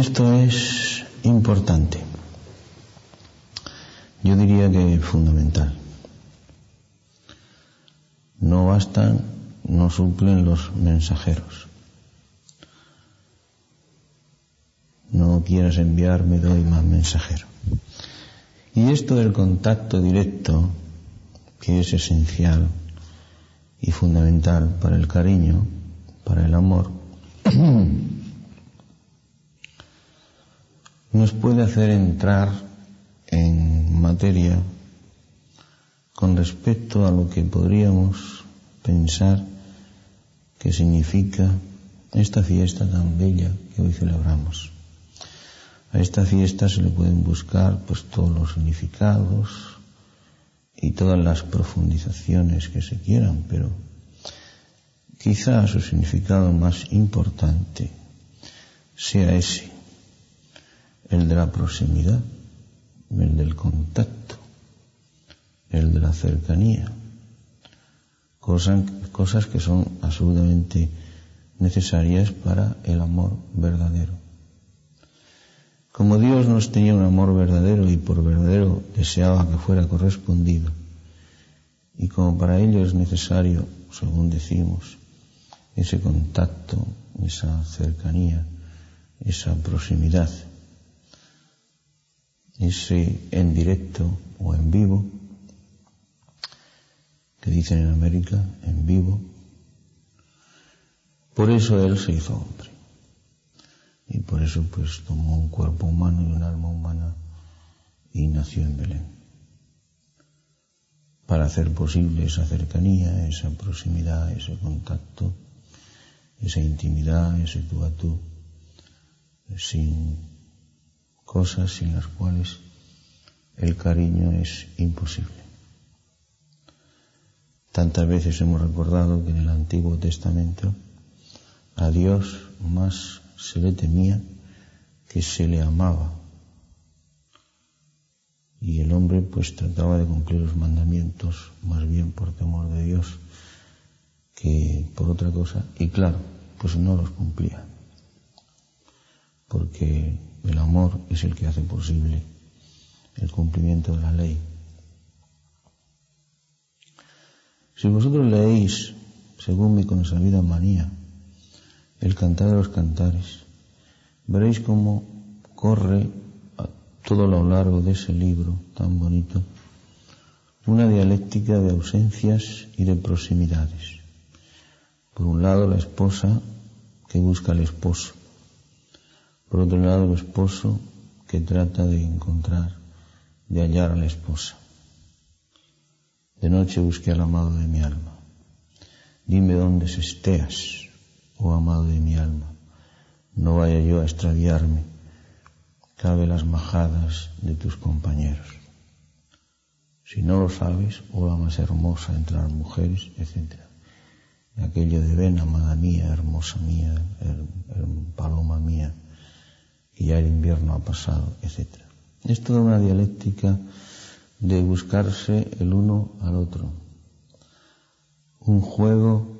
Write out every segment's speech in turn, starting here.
Esto es importante. Yo diría que es fundamental. No bastan, no suplen los mensajeros. No quieras enviarme, doy más mensajero. Y esto del contacto directo, que es esencial y fundamental para el cariño, para el amor, nos puede hacer entrar en materia con respecto a lo que podríamos pensar que significa esta fiesta tan bella que hoy celebramos. A esta fiesta se le pueden buscar pues todos los significados y todas las profundizaciones que se quieran, pero quizá su significado más importante sea ese, el de la proximidad, el del contacto, el de la cercanía, cosas, cosas que son absolutamente necesarias para el amor verdadero. Como Dios nos tenía un amor verdadero y por verdadero deseaba que fuera correspondido, y como para ello es necesario, según decimos, ese contacto, esa cercanía, esa proximidad, ese en directo o en vivo, que dicen en América, en vivo. Por eso Él se hizo hombre. Y por eso pues tomó un cuerpo humano y un alma humana y nació en Belén. Para hacer posible esa cercanía, esa proximidad, ese contacto, esa intimidad, ese tú a tú, sin cosas sin las cuales el cariño es imposible. Tantas veces hemos recordado que en el Antiguo Testamento a Dios más se le temía que se le amaba. Y el hombre pues trataba de cumplir los mandamientos más bien por temor de Dios que por otra cosa. Y claro, pues no los cumplía. Porque el amor es el que hace posible el cumplimiento de la ley. Si vosotros leéis, según mi consabida manía, el cantar de los cantares, veréis cómo corre a todo lo largo de ese libro tan bonito una dialéctica de ausencias y de proximidades. Por un lado, la esposa que busca al esposo, por otro lado, el esposo que trata de encontrar, de hallar a la esposa. De noche busqué al amado de mi alma. Dime dónde se esteas, oh amado de mi alma. No vaya yo a extraviarme. Cabe las majadas de tus compañeros. Si no lo sabes, oh la más hermosa entre las mujeres, etc. Aquello de ven, amada mía, hermosa mía, paloma mía y ya el invierno ha pasado, etc. Es toda una dialéctica de buscarse el uno al otro. Un juego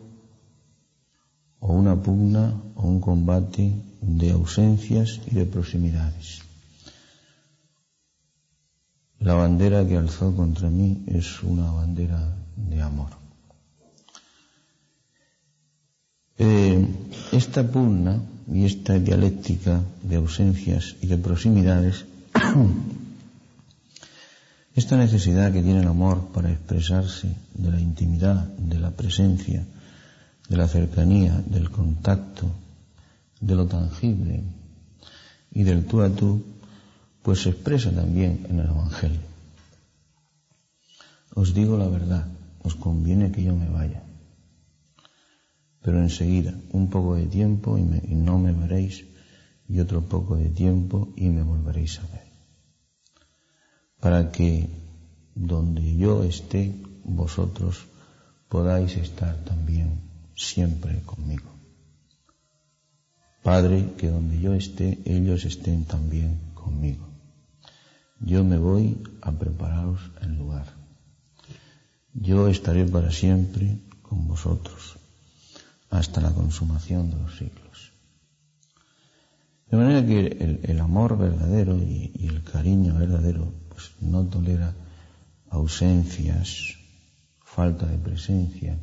o una pugna o un combate de ausencias y de proximidades. La bandera que alzó contra mí es una bandera de amor. Eh, esta pugna y esta dialéctica de ausencias y de proximidades, esta necesidad que tiene el amor para expresarse de la intimidad, de la presencia, de la cercanía, del contacto, de lo tangible y del tú a tú, pues se expresa también en el Evangelio. Os digo la verdad, os conviene que yo me vaya pero enseguida un poco de tiempo y, no me veréis y otro poco de tiempo y me volveréis a ver. Para que donde yo esté, vosotros podáis estar también siempre conmigo. Padre, que donde yo esté, ellos estén también conmigo. Yo me voy a prepararos el lugar. Yo estaré para siempre con vosotros hasta la consumación de los siglos. De manera que el, amor verdadero y, el cariño verdadero pues no tolera ausencias, falta de presencia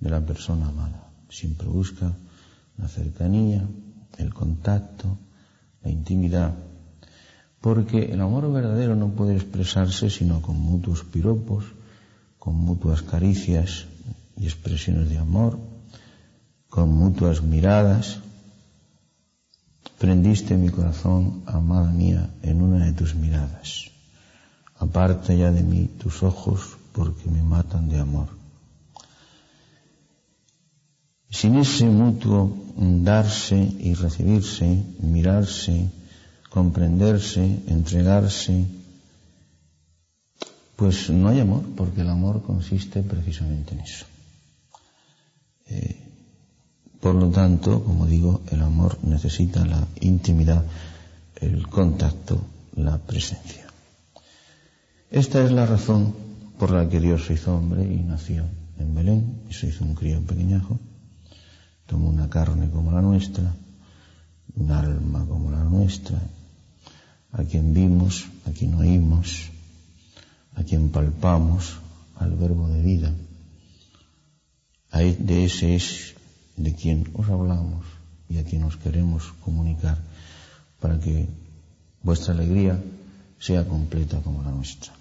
de la persona amada. Siempre busca la cercanía, el contacto, la intimidad, porque el amor verdadero no puede expresarse sino con mutuos piropos, con mutuas caricias y expresiones de amor, con mutuas miradas. Prendiste mi corazón, amada mía, en una de tus miradas. Aparta ya de mí tus ojos porque me matan de amor. Sin ese mutuo darse y recibirse, mirarse, comprenderse, entregarse, pues no hay amor, porque el amor consiste precisamente en eso. Eh, por lo tanto, como digo, el amor necesita la intimidad, el contacto, la presencia. Esta es la razón por la que Dios se hizo hombre y nació en Belén y se hizo un crío pequeñajo. Tomó una carne como la nuestra, un alma como la nuestra, a quien vimos, a quien oímos, a quien palpamos, al verbo de vida. De ese es de quien os hablamos y a quien os queremos comunicar para que vuestra alegría sea completa como la nuestra,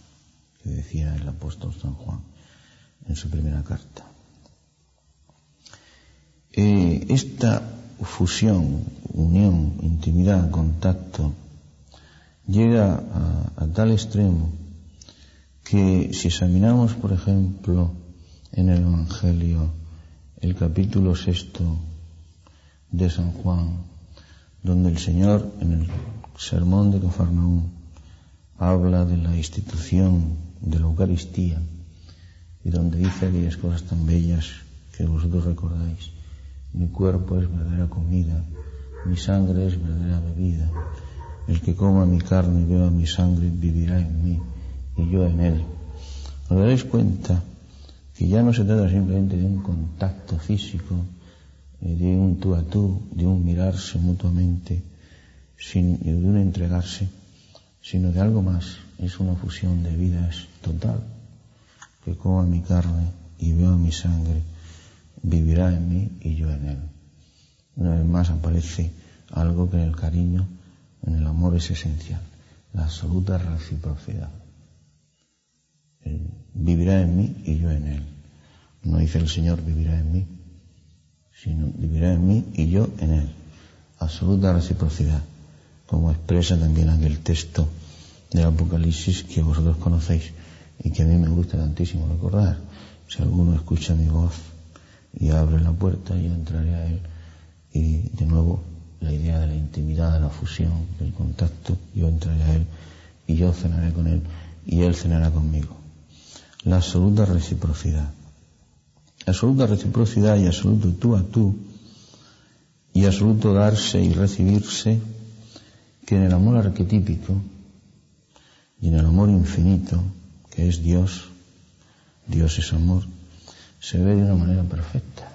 que decía el apóstol San Juan en su primera carta. Eh, esta fusión, unión, intimidad, contacto, llega a, a tal extremo que si examinamos, por ejemplo, en el Evangelio el capítulo sexto de San Juan, donde el Señor en el sermón de Cafarnaúm habla de la institución de la Eucaristía y donde dice aquellas cosas tan bellas que vosotros recordáis. Mi cuerpo es verdadera comida, mi sangre es verdadera bebida. El que coma mi carne y beba mi sangre vivirá en mí y yo en él. ¿Os daréis cuenta que ya no se trata simplemente de un contacto físico, eh, de un tú a tú, de un mirarse mutuamente, de un entregarse, sino de algo más. Es una fusión de vidas total. Que coma mi carne y vea mi sangre, vivirá en mí y yo en él. Una vez más aparece algo que en el cariño, en el amor es esencial, la absoluta reciprocidad vivirá en mí y yo en él. No dice el Señor vivirá en mí, sino vivirá en mí y yo en él. Absoluta reciprocidad, como expresa también aquel texto del Apocalipsis que vosotros conocéis y que a mí me gusta tantísimo recordar. Si alguno escucha mi voz y abre la puerta, yo entraré a él. Y de nuevo la idea de la intimidad, de la fusión, del contacto, yo entraré a él y yo cenaré con él y él cenará conmigo la absoluta reciprocidad. Absoluta reciprocidad y absoluto tú a tú y absoluto darse y recibirse que en el amor arquetípico y en el amor infinito que es Dios, Dios es amor, se ve de una manera perfecta.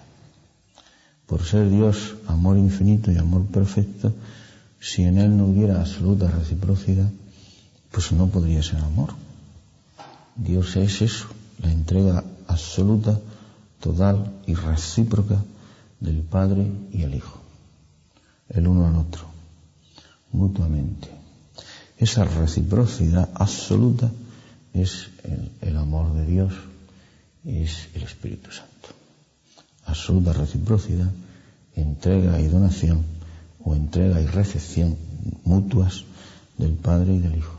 Por ser Dios amor infinito y amor perfecto, si en Él no hubiera absoluta reciprocidad, pues no podría ser amor. Dios es eso, la entrega absoluta, total y recíproca del Padre y el Hijo, el uno al otro, mutuamente. Esa reciprocidad absoluta es el, amor de Dios, es el Espíritu Santo. Absoluta reciprocidad, entrega y donación, o entrega y recepción mutuas del Padre y del Hijo.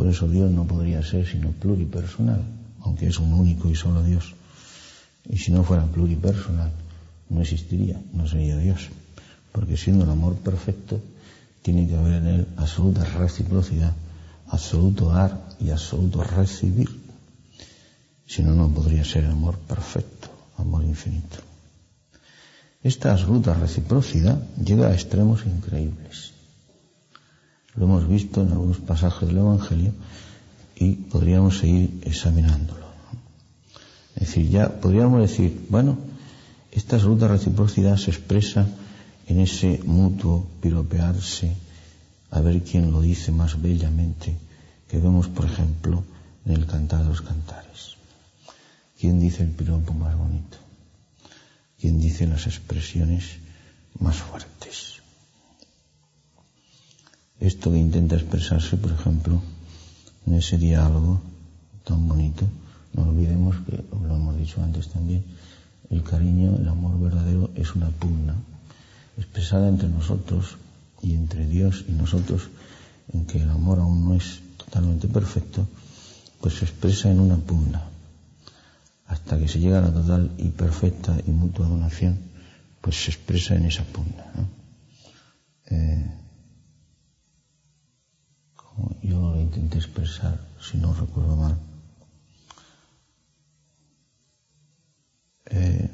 Por eso Dios no podría ser sino pluripersonal, aunque es un único y solo Dios. Y si no fuera pluripersonal, no existiría, no sería Dios. Porque siendo el amor perfecto, tiene que haber en él absoluta reciprocidad, absoluto dar y absoluto recibir. Si no, no podría ser amor perfecto, amor infinito. Esta absoluta reciprocidad llega a extremos increíbles. Lo hemos visto en algunos pasajes del Evangelio y podríamos seguir examinándolo. Es decir, ya podríamos decir, bueno, esta absoluta reciprocidad se expresa en ese mutuo piropearse, a ver quién lo dice más bellamente, que vemos, por ejemplo, en el Cantar de los Cantares. ¿Quién dice el piropo más bonito? ¿Quién dice las expresiones más fuertes? Esto que intenta expresarse, por ejemplo, en ese diálogo tan bonito, no olvidemos que, lo hemos dicho antes también, el cariño, el amor verdadero es una pugna expresada entre nosotros y entre Dios y nosotros, en que el amor aún no es totalmente perfecto, pues se expresa en una pugna. Hasta que se llega a la total y perfecta y mutua donación, pues se expresa en esa pugna. Eh, yo lo intenté expresar, si no recuerdo mal, eh,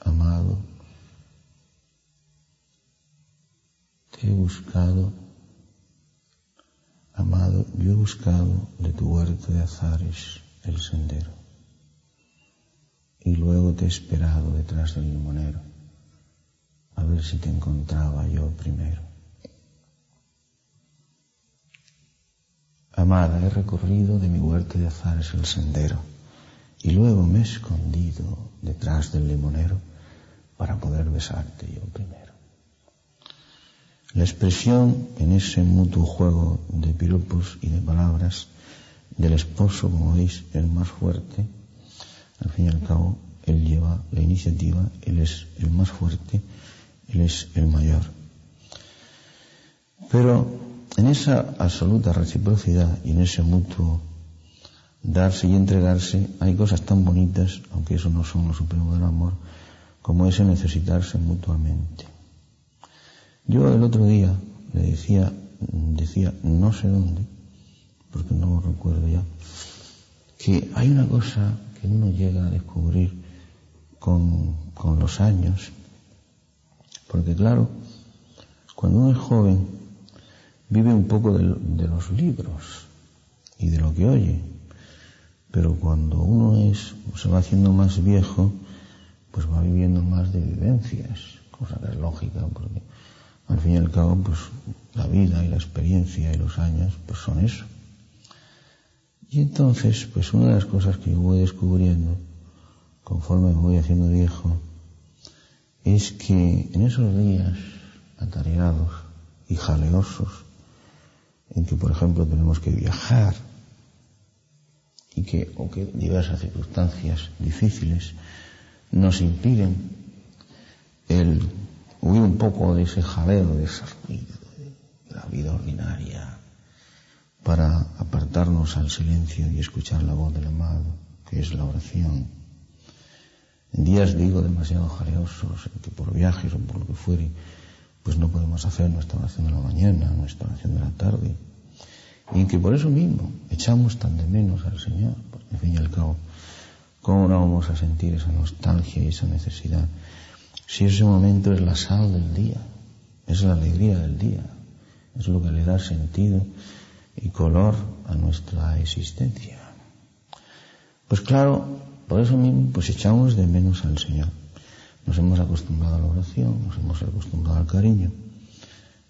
amado, te he buscado, amado, yo he buscado de tu huerto de azares el sendero y luego te he esperado detrás del limonero a ver si te encontraba yo primero. Amada, he recorrido de mi huerto de azares el sendero y luego me he escondido detrás del limonero para poder besarte yo primero. La expresión en ese mutuo juego de piropos y de palabras del esposo, como veis, es más fuerte. Al fin y al cabo, él lleva la iniciativa, él es el más fuerte, él es el mayor. Pero en esa absoluta reciprocidad y en ese mutuo darse y entregarse, hay cosas tan bonitas, aunque eso no son lo supremo del amor, como ese necesitarse mutuamente. Yo el otro día le decía, decía, no sé dónde, porque no lo recuerdo ya, que hay una cosa que uno llega a descubrir con, con los años, porque claro, cuando uno es joven, vive un poco de, los libros y de lo que oye, pero cuando uno es, se va haciendo más viejo, pues va viviendo más de vivencias, cosa que es lógica, porque al fin y al cabo, pues la vida y la experiencia y los años, pues son eso. Y entonces, pues una de las cosas que yo voy descubriendo, conforme me voy haciendo viejo, es que en esos días atareados y jaleosos, en que por ejemplo tenemos que viajar, y que, o que diversas circunstancias difíciles nos impiden el huir un poco de ese jaleo, de ese ruido, de la vida ordinaria, para apartarnos al silencio y escuchar la voz del amado, que es la oración. En días, digo, demasiado jaleosos, en que por viajes o por lo que fuere, pues no podemos hacer nuestra oración de la mañana, nuestra oración de la tarde, y que por eso mismo echamos tan de menos al Señor, porque al fin y al cabo, ¿cómo no vamos a sentir esa nostalgia y esa necesidad? Si ese momento es la sal del día, es la alegría del día, es lo que le da sentido y color a nuestra existencia. Pues claro, por eso mismo, pues echamos de menos al Señor. Nos hemos acostumbrado a la oración, nos hemos acostumbrado al cariño,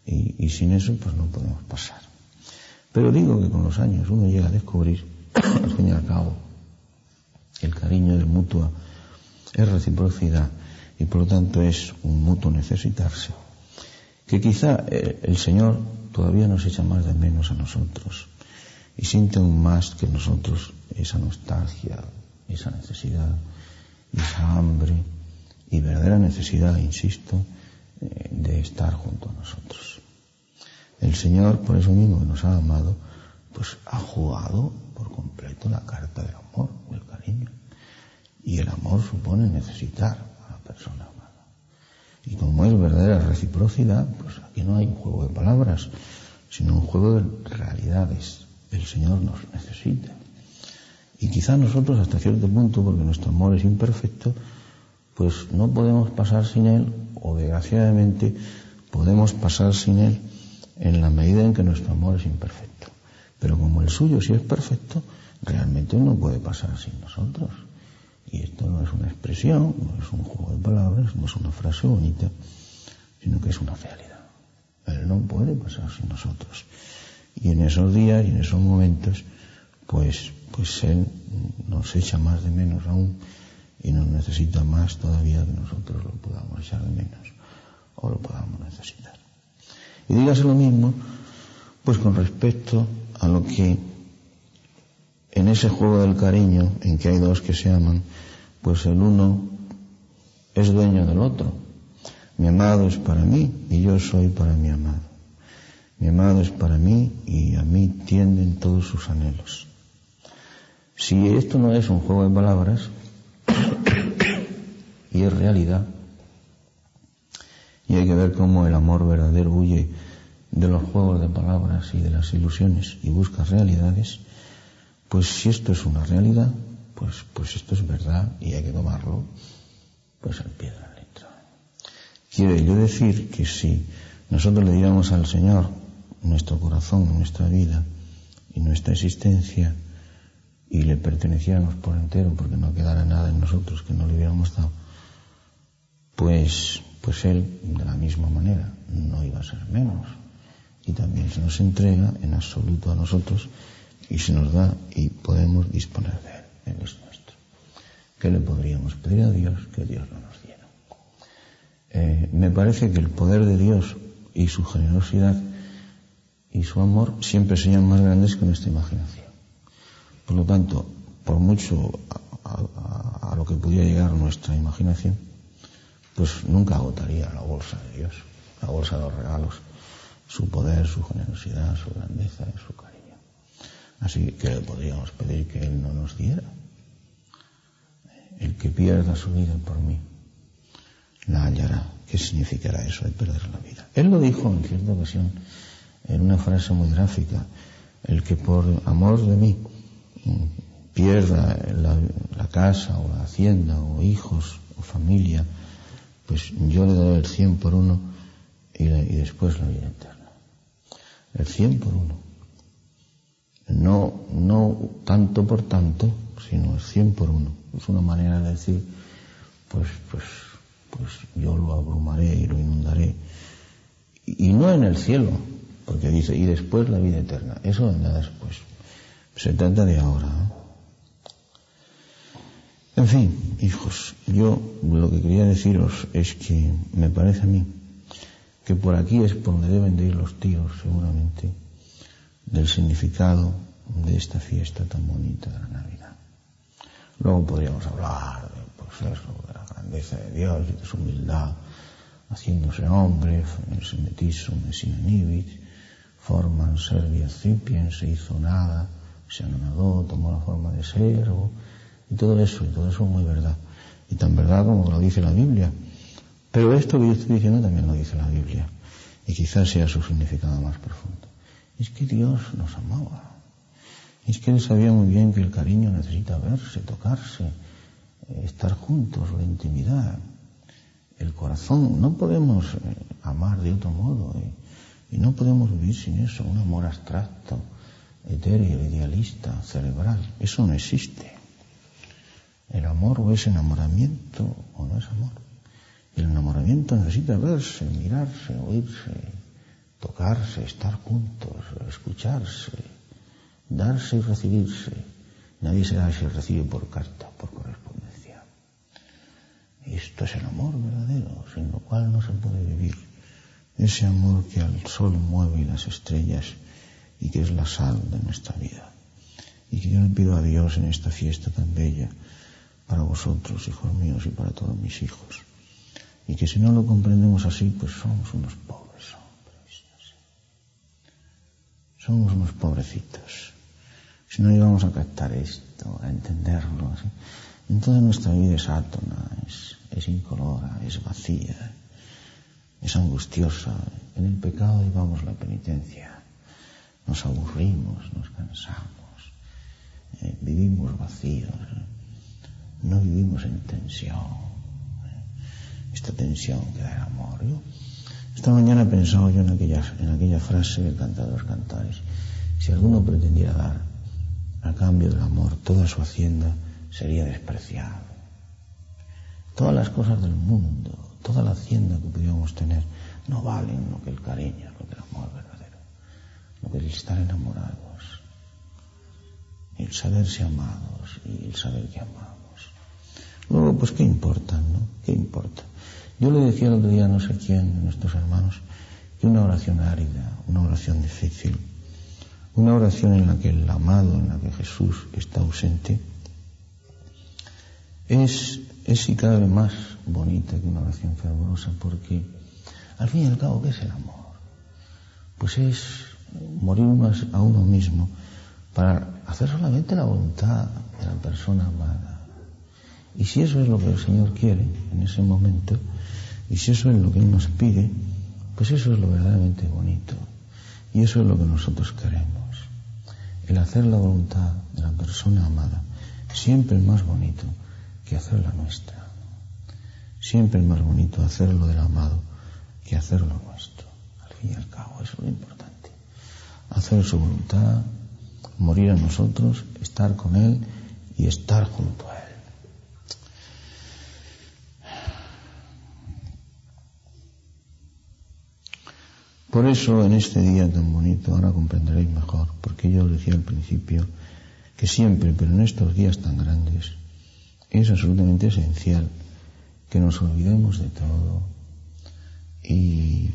y, sin eso, pues no podemos pasar. Pero digo que con los años uno llega a descubrir, al fin y al cabo, el cariño de mutua es reciprocidad y por lo tanto es un mutuo necesitarse. Que quizá eh, el Señor todavía nos echa más de menos a nosotros y siente aún más que nosotros esa nostalgia, esa necesidad, esa hambre y verdadera necesidad, insisto, eh, de estar junto a nosotros. El Señor, por eso mismo que nos ha amado, pues ha jugado por completo la carta del amor, del cariño. Y el amor supone necesitar a la persona amada. Y como es verdadera reciprocidad, pues aquí no hay un juego de palabras, sino un juego de realidades. El Señor nos necesita. Y quizá nosotros hasta cierto punto, porque nuestro amor es imperfecto, pues no podemos pasar sin Él, o desgraciadamente podemos pasar sin Él en la medida en que nuestro amor es imperfecto. Pero como el suyo sí es perfecto, realmente no puede pasar sin nosotros. Y esto no es una expresión, no es un juego de palabras, no es una frase bonita, sino que es una realidad. Él no puede pasar sin nosotros. Y en esos días y en esos momentos, pues, pues Él nos echa más de menos aún y nos necesita más todavía que nosotros lo podamos echar de menos o lo podamos necesitar. Y dígase lo mismo, pues con respecto a lo que en ese juego del cariño, en que hay dos que se aman, pues el uno es dueño del otro. Mi amado es para mí y yo soy para mi amado. Mi amado es para mí y a mí tienden todos sus anhelos. Si esto no es un juego de palabras y es realidad, y hay que ver cómo el amor verdadero huye de los juegos de palabras y de las ilusiones y busca realidades, pues si esto es una realidad, pues, pues esto es verdad y hay que tomarlo pues al pie de la letra. Quiere yo decir que si nosotros le diéramos al Señor nuestro corazón, nuestra vida y nuestra existencia y le perteneciéramos por entero porque no quedara nada en nosotros que no le hubiéramos dado, pues, pues Él de la misma manera no iba a ser menos y también se nos entrega en absoluto a nosotros y se nos da y podemos disponer de él. Él es nuestro. ¿Qué le podríamos pedir a Dios que Dios no nos diera? Eh, me parece que el poder de Dios y su generosidad y su amor siempre serían más grandes que nuestra imaginación. Por lo tanto, por mucho a, lo que pudiera llegar nuestra imaginación, pues nunca agotaría la bolsa de Dios, la bolsa de los regalos, su poder, su generosidad, su grandeza y su cariño. Así que le podríamos pedir que Él no nos diera. El que pierda su vida por mí, la hallará. ¿Qué significará eso de perder la vida? Él lo dijo en cierta ocasión, en una frase muy gráfica, el que por amor de mí pierda la, casa o la hacienda o hijos o familia, pues yo le daré el cien por uno y, y después la vida eterna. El cien por uno. No, no tanto por tanto, sino el cien por uno. Es una manera de decir, pues, pues, pues yo lo abrumaré y lo inundaré. Y, no en el cielo, porque dice, y después la vida eterna. Eso vendrá después. Se trata de ahora. En fin, hijos, yo lo que quería deciros es que me parece a mí que por aquí es por donde deben de ir los tiros, seguramente del significado de esta fiesta tan bonita de la Navidad. Luego podríamos hablar de, pues de la grandeza de Dios y de su humildad, haciéndose hombre, se metiso Messinanibit, forman Serbia Cipiens, se hizo nada, se anonadó, tomó la forma de servo, y todo eso, y todo eso es muy verdad. Y tan verdad como lo dice la Biblia. Pero esto que yo estoy diciendo también lo dice la Biblia, y quizás sea su significado más profundo. Es que Dios nos amaba. Es que él sabía muy bien que el cariño necesita verse, tocarse, eh, estar juntos, la intimidad, el corazón. No podemos eh, amar de otro modo eh, y no podemos vivir sin eso, un amor abstracto, etéreo, idealista, cerebral. Eso no existe. El amor o es enamoramiento o no es amor. El enamoramiento necesita verse, mirarse, oírse, tocarse, estar juntos, escucharse, darse y recibirse. Nadie se da si recibe por carta, por correspondencia. Esto es el amor verdadero, sin lo cual no se puede vivir. Ese amor que al sol mueve y las estrellas y que es la sal de nuestra vida. Y que yo le pido a Dios en esta fiesta tan bella para vosotros, hijos míos, y para todos mis hijos. Y que si no lo comprendemos así, pues somos unos pobres. Somos unos pobrecitos. Si no llegamos a captar esto, a entenderlo, entonces nuestra vida es átona, es, es incolora, es vacía, es angustiosa. En el pecado llevamos la penitencia. Nos aburrimos, nos cansamos, eh, vivimos vacíos, no vivimos en tensión. Eh, esta tensión que da el amor. Esta mañana he pensado yo en aquella, en aquella frase del cantar de los cantares. Si alguno pretendiera dar a cambio del amor toda su hacienda, sería despreciado. todas las cosas del mundo, toda la hacienda que pudiéramos tener, no valen lo que el cariño, lo que el amor el estar enamorados, el saberse amados y el saber que amamos. Luego, pues, ¿qué importa, no? ¿Qué importa? Yo le decía el otro día no sé quién nuestros hermanos que una oración árida, una oración difícil, una oración en la que el amado, en la que Jesús está ausente, es, es y cada vez más bonita que una oración fervorosa, porque al fin y al cabo, ¿qué es el amor? Pues es morir a uno mismo para hacer solamente la voluntad de la persona amada. Y si eso es lo que el Señor quiere en ese momento, y si eso es lo que Él nos pide, pues eso es lo verdaderamente bonito. Y eso es lo que nosotros queremos. El hacer la voluntad de la persona amada, siempre es más bonito que hacer la nuestra. Siempre es más bonito hacerlo del amado que hacerlo nuestro. Al fin y al cabo, es lo importante. Hacer su voluntad, morir a nosotros, estar con Él y estar junto a Él. Por eso en este día tan bonito, ahora comprenderéis mejor, porque yo os decía al principio que siempre, pero en estos días tan grandes, es absolutamente esencial que nos olvidemos de todo y,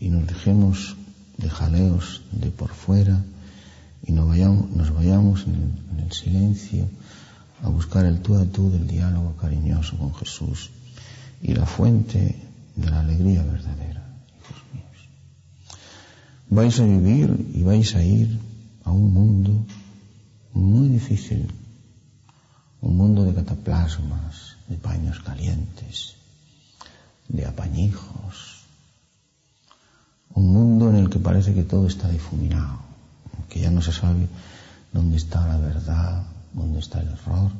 nos dejemos de jaleos de por fuera y nos vayamos, nos vayamos en el, en el silencio a buscar el tú a tú del diálogo cariñoso con Jesús y la fuente de la alegría verdadera vais a vivir y vais a ir a un mundo muy difícil, un mundo de cataplasmas, de paños calientes, de apañijos, un mundo en el que parece que todo está difuminado, que ya no se sabe dónde está la verdad, dónde está el error,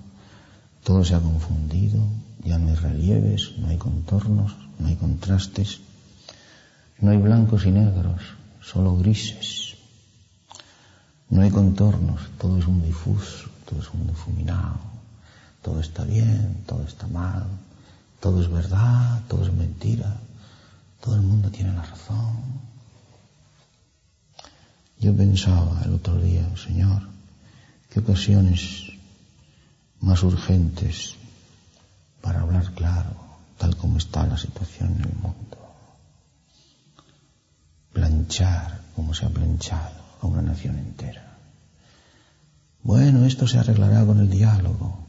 todo se ha confundido, ya no hay relieves, no hay contornos, no hay contrastes, no hay blancos y negros, solo grises. No hay contornos, todo es un difuso, todo es un difuminado, todo está bien, todo está mal, todo es verdad, todo es mentira, todo el mundo tiene la razón. Yo pensaba el otro día, Señor, qué ocasiones más urgentes para hablar claro, tal como está la situación en el mundo planchar como se ha planchado a una nación entera. Bueno, esto se arreglará con el diálogo.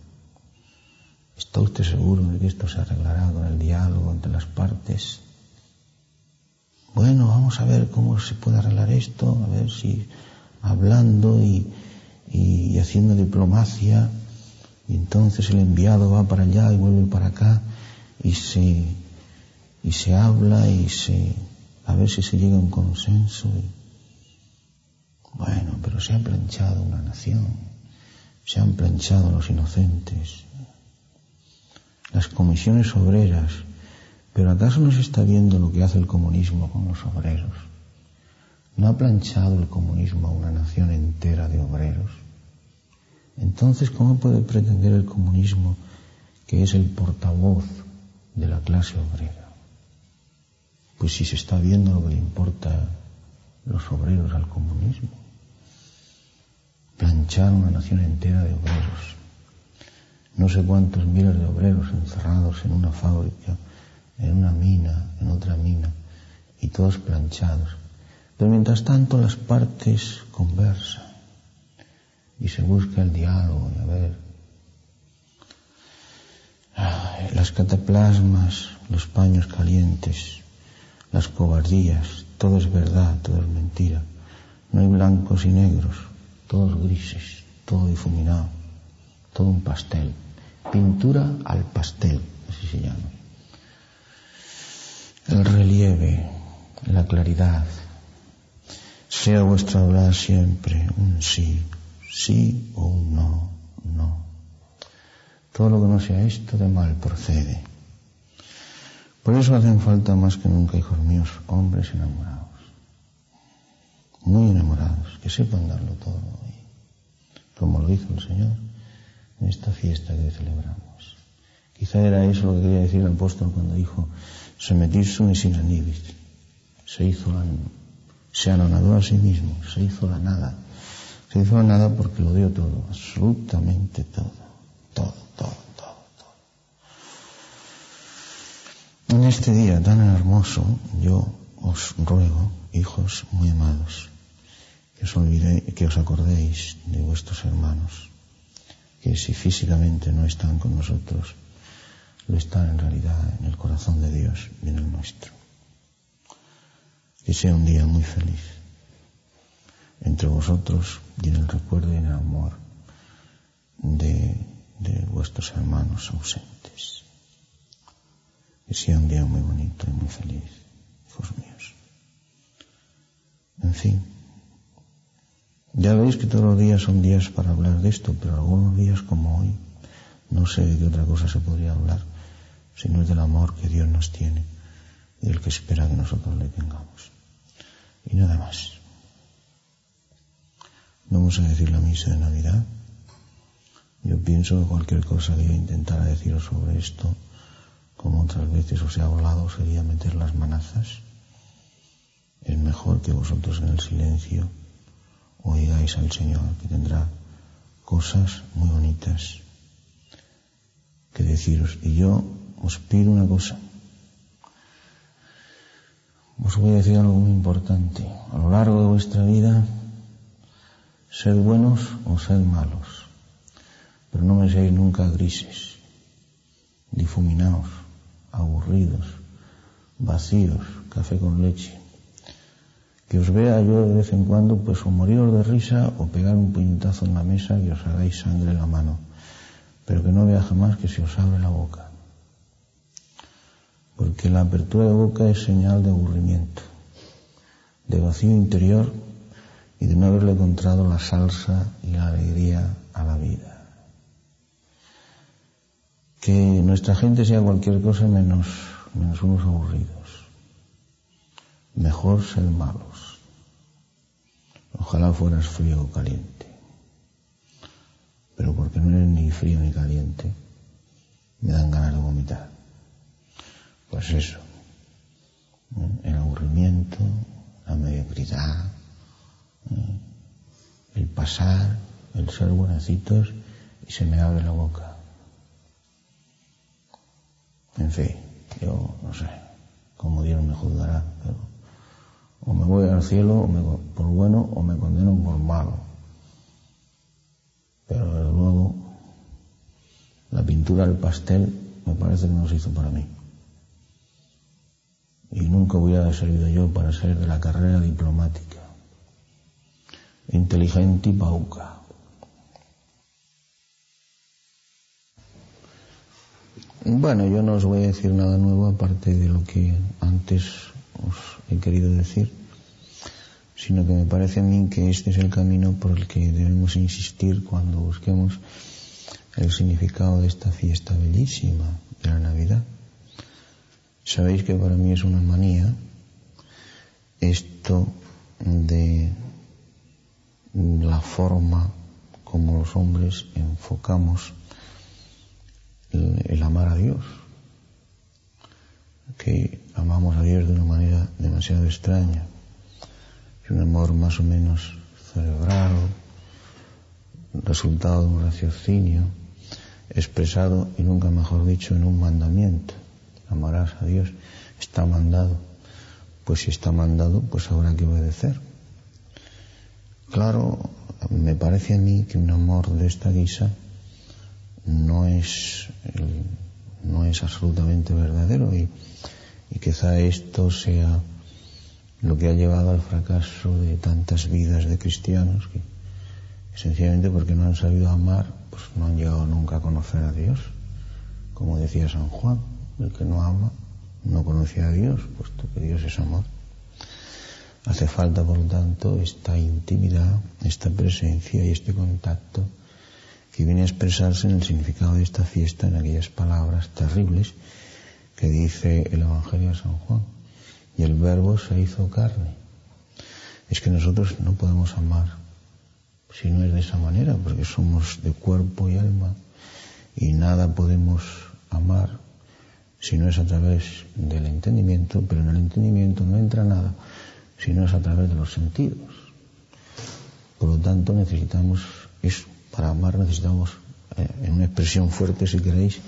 ¿Está usted seguro de que esto se arreglará con el diálogo entre las partes? Bueno, vamos a ver cómo se puede arreglar esto, a ver si hablando y, y haciendo diplomacia, y entonces el enviado va para allá y vuelve para acá, y se, y se habla y se a ver si se llega a un consenso. Y... Bueno, pero se ha planchado una nación, se han planchado los inocentes, las comisiones obreras, pero ¿acaso no se está viendo lo que hace el comunismo con los obreros? ¿No ha planchado el comunismo a una nación entera de obreros? Entonces, ¿cómo puede pretender el comunismo que es el portavoz de la clase obrera? Pues si se está viendo lo que le importa los obreros al comunismo. Planchar una nación entera de obreros. No sé cuántos miles de obreros encerrados en una fábrica, en una mina, en otra mina, y todos planchados. Pero mientras tanto las partes conversan y se busca el diálogo y a ver las cataplasmas, los paños calientes, las cobardías, todo es verdad, todo es mentira. No hay blancos y negros, todos grises, todo difuminado, todo un pastel. Pintura al pastel, así se llama. El relieve, la claridad. Sea vuestra obra siempre un sí, sí o un no, no. Todo lo que no sea esto de mal procede. Por eso hacen falta más que nunca, hijos míos, hombres enamorados, muy enamorados, que sepan darlo todo hoy, como lo hizo el Señor en esta fiesta que celebramos. Quizá era eso lo que quería decir el apóstol cuando dijo, se y sin anibis. Se hizo la, se anonadó a sí mismo, se hizo la nada. Se hizo la nada porque lo dio todo, absolutamente todo, todo, todo, todo, todo. En este día tan hermoso, yo os ruego, hijos muy amados, que os, que os acordéis de vuestros hermanos, que si físicamente no están con nosotros, lo están en realidad en el corazón de Dios y en el nuestro. Que sea un día muy feliz entre vosotros y en el recuerdo y en el amor de, de vuestros hermanos ausentes. Que sea un día muy bonito y muy feliz, hijos míos. En fin, ya veis que todos los días son días para hablar de esto, pero algunos días como hoy, no sé de qué otra cosa se podría hablar sino es del amor que Dios nos tiene y del que espera que nosotros le tengamos. Y nada más. Vamos a decir la misa de Navidad. Yo pienso que cualquier cosa que yo intentara deciros sobre esto, como otras veces os he hablado, sería meter las manazas. Es mejor que vosotros en el silencio oigáis al Señor, que tendrá cosas muy bonitas que deciros. Y yo os pido una cosa. Os voy a decir algo muy importante. A lo largo de vuestra vida, sed buenos o sed malos, pero no me seáis nunca grises, difuminados, aburridos, vacíos, café con leche. Que os vea yo de vez en cuando, pues o moriros de risa o pegar un puñetazo en la mesa y os hagáis sangre en la mano, pero que no vea jamás que se os abre la boca porque la apertura de boca es señal de aburrimiento, de vacío interior y de no haberle encontrado la salsa y la alegría a la vida. Que nuestra gente sea cualquier cosa menos, menos unos aburridos. Mejor ser malos. Ojalá fueras frío o caliente. Pero porque no eres ni frío ni caliente, me dan ganas de vomitar. Pues eso, el aburrimiento, la mediocridad, el pasar, el ser buenecitos y se me abre la boca. En fin, yo no sé cómo Dios me juzgará, pero o me voy al cielo por bueno o me condeno por malo. Pero luego la pintura del pastel me parece que no se hizo para mí y nunca hubiera servido yo para ser de la carrera diplomática. Inteligente y pauca. Bueno, yo no os voy a decir nada nuevo aparte de lo que antes os he querido decir, sino que me parece a mí que este es el camino por el que debemos insistir cuando busquemos el significado de esta fiesta bellísima de la Navidad. Sabéis que para mí es una manía esto de la forma como los hombres enfocamos el, amar a Dios, que amamos a Dios de una manera demasiado extraña, es un amor más o menos celebrado, resultado de un raciocinio, expresado, y nunca mejor dicho, en un mandamiento amarás a Dios, está mandado. Pues si está mandado, pues habrá que obedecer. Claro, me parece a mí que un amor de esta guisa no es, no es absolutamente verdadero y, y quizá esto sea lo que ha llevado al fracaso de tantas vidas de cristianos que sencillamente porque no han sabido amar, pues no han llegado nunca a conocer a Dios, como decía San Juan. El que no ama no conoce a Dios, puesto que Dios es amor. Hace falta, por lo tanto, esta intimidad, esta presencia y este contacto que viene a expresarse en el significado de esta fiesta, en aquellas palabras terribles que dice el Evangelio de San Juan. Y el verbo se hizo carne. Es que nosotros no podemos amar si no es de esa manera, porque somos de cuerpo y alma y nada podemos amar si no es a través del entendimiento, pero en el entendimiento no entra nada si no es a través de los sentidos. Por lo tanto, necesitamos eso. Para amar necesitamos, eh, en una expresión fuerte, si queréis,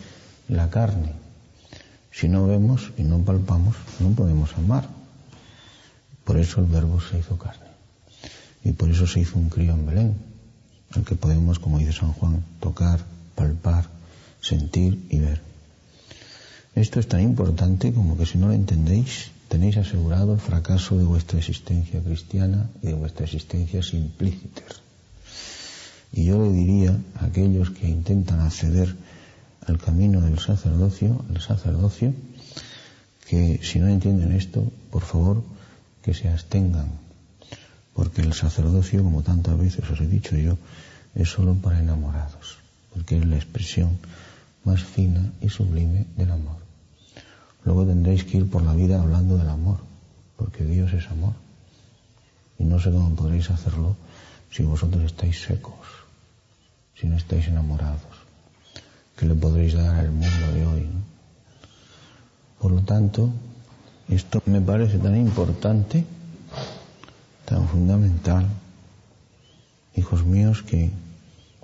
la carne. Si no vemos y no palpamos, no podemos amar. Por eso el verbo se hizo carne. Y por eso se hizo un crío en Belén, al que podemos, como dice San Juan, tocar, palpar, sentir y ver. Esto es tan importante como que si no lo entendéis, tenéis asegurado el fracaso de vuestra existencia cristiana y de vuestra existencia simplícita. Y yo le diría a aquellos que intentan acceder al camino del sacerdocio, al sacerdocio, que si no entienden esto, por favor, que se abstengan, porque el sacerdocio, como tantas veces os he dicho yo, es solo para enamorados, porque es la expresión más fina y sublime del amor. Luego tendréis que ir por la vida hablando del amor, porque Dios es amor. Y no sé cómo podréis hacerlo si vosotros estáis secos, si no estáis enamorados, que le podréis dar al mundo de hoy. Por lo tanto, esto me parece tan importante, tan fundamental, hijos míos, que,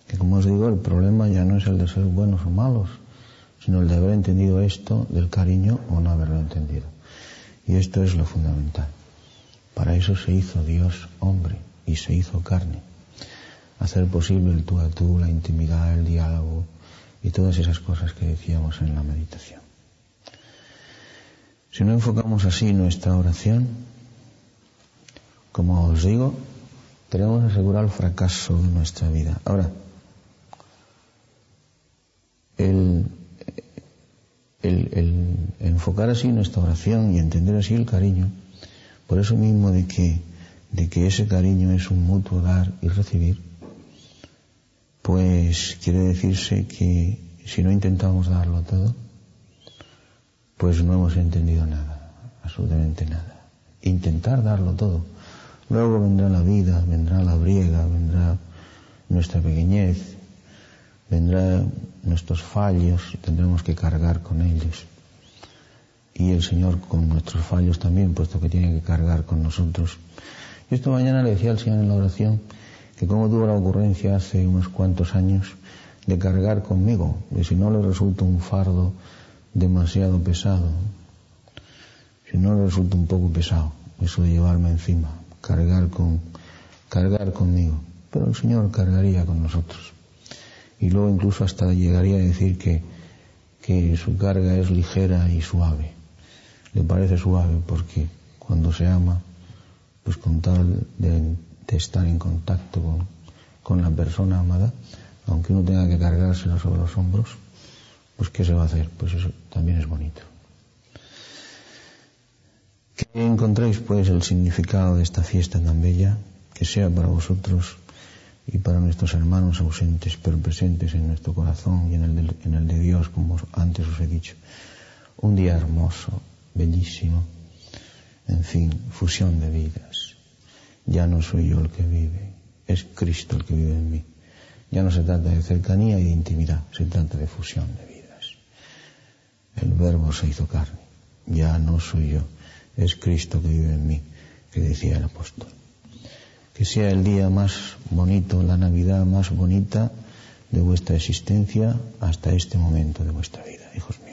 que como os digo, el problema ya no es el de ser buenos o malos, sino el de haber entendido esto del cariño o no haberlo entendido. Y esto es lo fundamental. Para eso se hizo Dios hombre y se hizo carne. Hacer posible el tú a tú, la intimidad, el diálogo y todas esas cosas que decíamos en la meditación. Si no enfocamos así nuestra oración, como os digo, tenemos asegurar el fracaso de nuestra vida. Ahora, el, el, enfocar así nuestra oración y entender así el cariño, por eso mismo de que, de que ese cariño es un mutuo dar y recibir, pues quiere decirse que si no intentamos darlo todo, pues no hemos entendido nada, absolutamente nada. Intentar darlo todo. Luego vendrá la vida, vendrá la briega, vendrá nuestra pequeñez, vendrá nuestros fallos tendremos que cargar con ellos. Y el Señor con nuestros fallos también, puesto que tiene que cargar con nosotros. Y esta mañana le decía al Señor en la oración que como tuvo la ocurrencia hace unos cuantos años de cargar conmigo, y si no le resulta un fardo demasiado pesado, si no le resulta un poco pesado, eso de llevarme encima, cargar con, cargar conmigo. Pero el Señor cargaría con nosotros. Y luego incluso hasta llegaría a decir que, que su carga es ligera y suave. Le parece suave porque cuando se ama, pues con tal de, estar en contacto con, con la persona amada, aunque uno tenga que cargárselo sobre los hombros, pues ¿qué se va a hacer? Pues eso también es bonito. Que encontréis pues el significado de esta fiesta tan bella, que sea para vosotros y para nuestros hermanos ausentes pero presentes en nuestro corazón y en el, de, en el de Dios, como antes os he dicho. Un día hermoso, bellísimo, en fin, fusión de vidas. Ya no soy yo el que vive, es Cristo el que vive en mí. Ya no se trata de cercanía y de intimidad, se trata de fusión de vidas. El verbo se hizo carne. Ya no soy yo, es Cristo que vive en mí, que decía el apóstol. Que sea el día más bonito, la Navidad más bonita de vuestra existencia hasta este momento de vuestra vida, hijos míos.